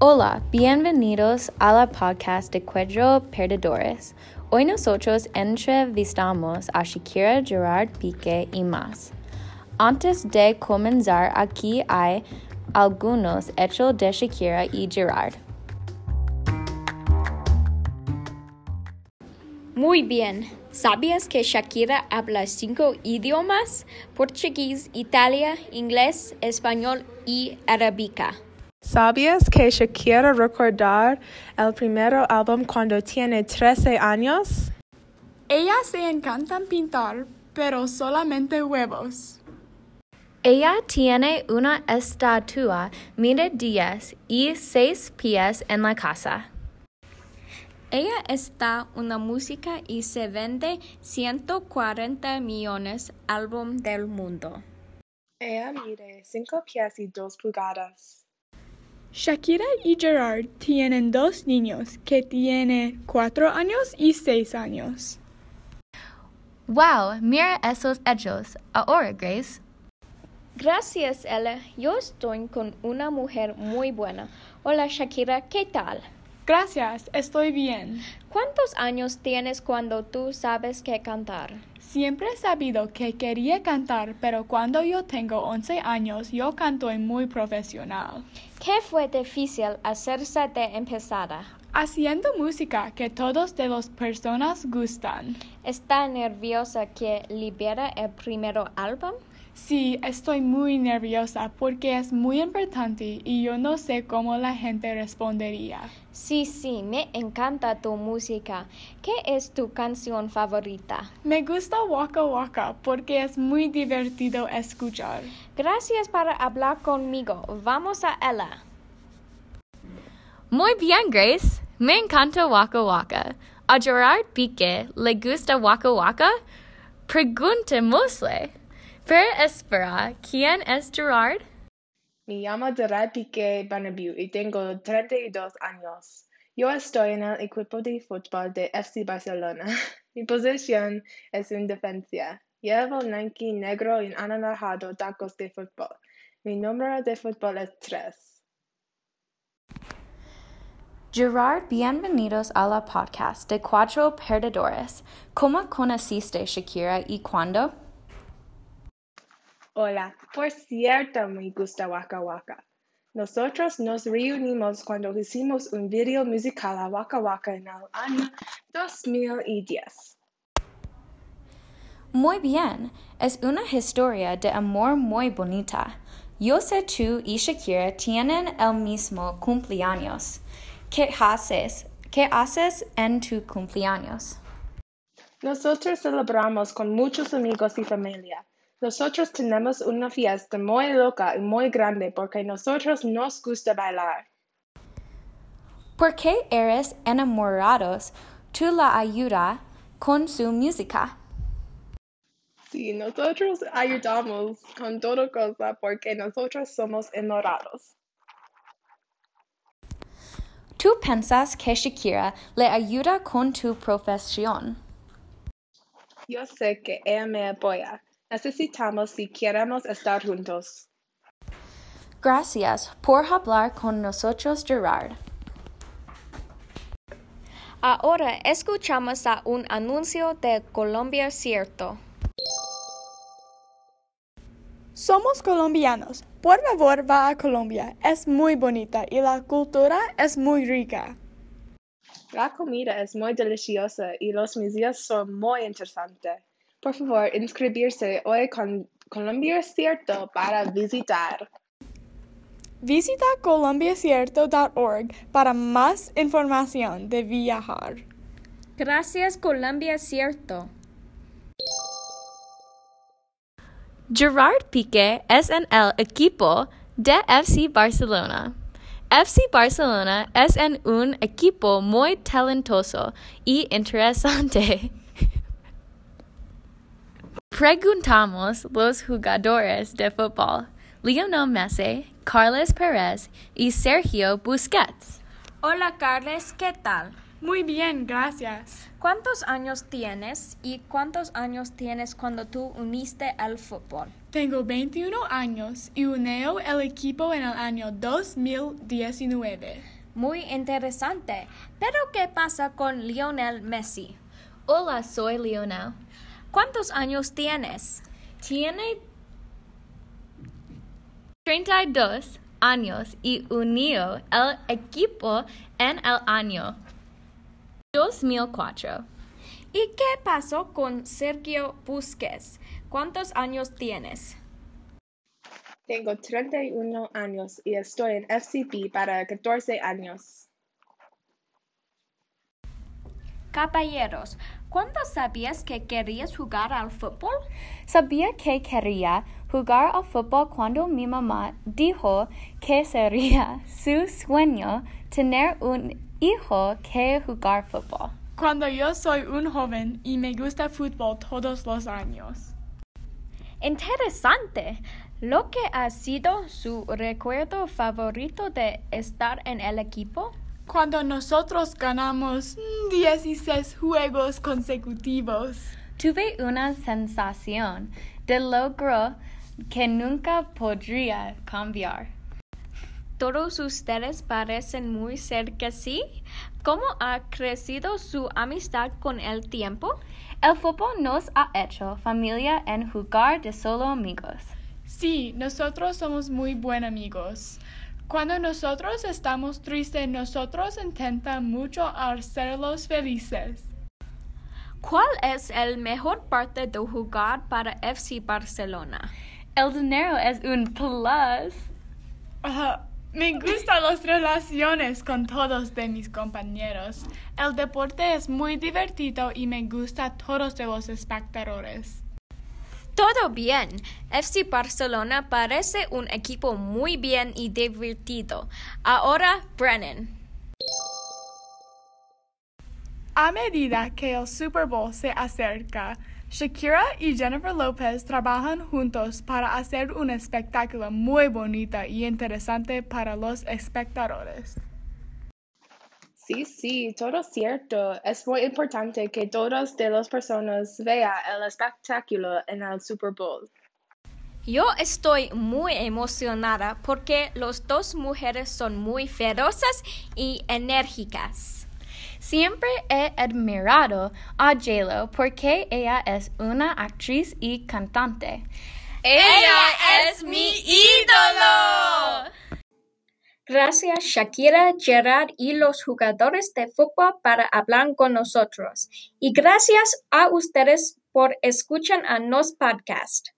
Hola, bienvenidos a la podcast de Cuadro Perdedores. Hoy nosotros entrevistamos a Shakira Gerard Pique y más. Antes de comenzar, aquí hay algunos hechos de Shakira y Gerard. Muy bien. ¿Sabías que Shakira habla cinco idiomas? Portugués, Italia, inglés, español y arábica. ¿Sabías que Shakira recordar el primer álbum cuando tiene 13 años? Ella se encanta pintar, pero solamente huevos. Ella tiene una estatua mide 10 y 6 pies en la casa. Ella está una música y se vende 140 millones álbum del mundo. Ella mide 5 pies y 2 pulgadas. Shakira y Gerard tienen dos niños que tienen 4 años y 6 años. Wow, mira esos hechos. Ahora, Grace. Gracias, Ella. Yo estoy con una mujer muy buena. Hola, Shakira, ¿qué tal? Gracias, estoy bien. ¿Cuántos años tienes cuando tú sabes que cantar? Siempre he sabido que quería cantar, pero cuando yo tengo 11 años yo canto muy profesional. ¿Qué fue difícil hacerse de empezada? Haciendo música que todos de las personas gustan. ¿Está nerviosa que libera el primer álbum? Sí, estoy muy nerviosa porque es muy importante y yo no sé cómo la gente respondería. Sí, sí, me encanta tu música. ¿Qué es tu canción favorita? Me gusta Waka Waka porque es muy divertido escuchar. Gracias por hablar conmigo. Vamos a ella. Muy bien, Grace. Me encanta Waka Waka. ¿A Gerard Pique le gusta Waka Waka? Preguntémosle. Pero espera, ¿quién es Gerard? Me llamo Gerard Pique Bernabeu y tengo 32 años. Yo estoy en el equipo de fútbol de FC Barcelona. Mi posición es en defensa. Llevo Nike negro y anaranjado tacos de fútbol. Mi número de fútbol es 3. Gerard, bienvenidos a la podcast de Cuatro Perdedores. ¿Cómo conociste Shakira y cuándo? Hola, por cierto, me gusta Waka Waka. Nosotros nos reunimos cuando hicimos un video musical a Waka Waka en el año 2010. Muy bien, es una historia de amor muy bonita. Yo sé tú y Shakira tienen el mismo cumpleaños. ¿Qué haces? ¿Qué haces en tu cumpleaños? Nosotros celebramos con muchos amigos y familia. Nosotros tenemos una fiesta muy loca y muy grande porque nosotros nos gusta bailar. ¿Por qué eres enamorados? ¿Tú la ayuda con su música? Sí, nosotros ayudamos con toda cosa porque nosotros somos enamorados. ¿Tú piensas que Shakira le ayuda con tu profesión? Yo sé que ella me apoya. Necesitamos si queremos estar juntos. Gracias por hablar con nosotros, Gerard. Ahora escuchamos a un anuncio de Colombia Cierto. Somos colombianos. Por favor, va a Colombia. Es muy bonita y la cultura es muy rica. La comida es muy deliciosa y los museos son muy interesantes. Por favor, inscribirse hoy con Colombia Cierto para visitar. Visita colombiacierto.org para más información de viajar. Gracias Colombia Cierto. Gerard Pique es en el equipo de FC Barcelona. FC Barcelona es en un equipo muy talentoso y interesante. Preguntamos los jugadores de fútbol, Lionel Messi, Carles Perez y Sergio Busquets. Hola Carles, ¿qué tal? Muy bien, gracias. ¿Cuántos años tienes y cuántos años tienes cuando tú uniste al fútbol? Tengo 21 años y uneo el equipo en el año 2019. Muy interesante. Pero ¿qué pasa con Lionel Messi? Hola, soy Lionel. ¿Cuántos años tienes? Tiene 32 años y unió el equipo en el año 2004. ¿Y qué pasó con Sergio Busquets? ¿Cuántos años tienes? Tengo 31 años y estoy en FCP para 14 años. Caballeros, ¿cuándo sabías que querías jugar al fútbol? Sabía que quería jugar al fútbol cuando mi mamá dijo que sería su sueño tener un hijo que jugar fútbol. Cuando yo soy un joven y me gusta fútbol todos los años. Interesante. ¿Lo que ha sido su recuerdo favorito de estar en el equipo? Cuando nosotros ganamos 16 juegos consecutivos. Tuve una sensación de logro que nunca podría cambiar. Todos ustedes parecen muy cerca, ¿sí? ¿Cómo ha crecido su amistad con el tiempo? El fútbol nos ha hecho familia en jugar de solo amigos. Sí, nosotros somos muy buenos amigos. Cuando nosotros estamos tristes, nosotros intentamos mucho hacerlos felices. ¿Cuál es el mejor parte de jugar para FC Barcelona? El dinero es un plus. Uh, me gustan las relaciones con todos de mis compañeros. El deporte es muy divertido y me gusta todos de los espectadores. Todo bien. FC Barcelona parece un equipo muy bien y divertido. Ahora, Brennan. A medida que el Super Bowl se acerca, Shakira y Jennifer Lopez trabajan juntos para hacer un espectáculo muy bonito y interesante para los espectadores. Sí, sí, todo cierto. Es muy importante que todas de las personas vean el espectáculo en el Super Bowl. Yo estoy muy emocionada porque las dos mujeres son muy ferozas y enérgicas. Siempre he admirado a JLo porque ella es una actriz y cantante. ¡Ella es mi ídolo! Gracias Shakira, Gerard y los jugadores de fútbol para hablar con nosotros. Y gracias a ustedes por escuchar a nos podcast.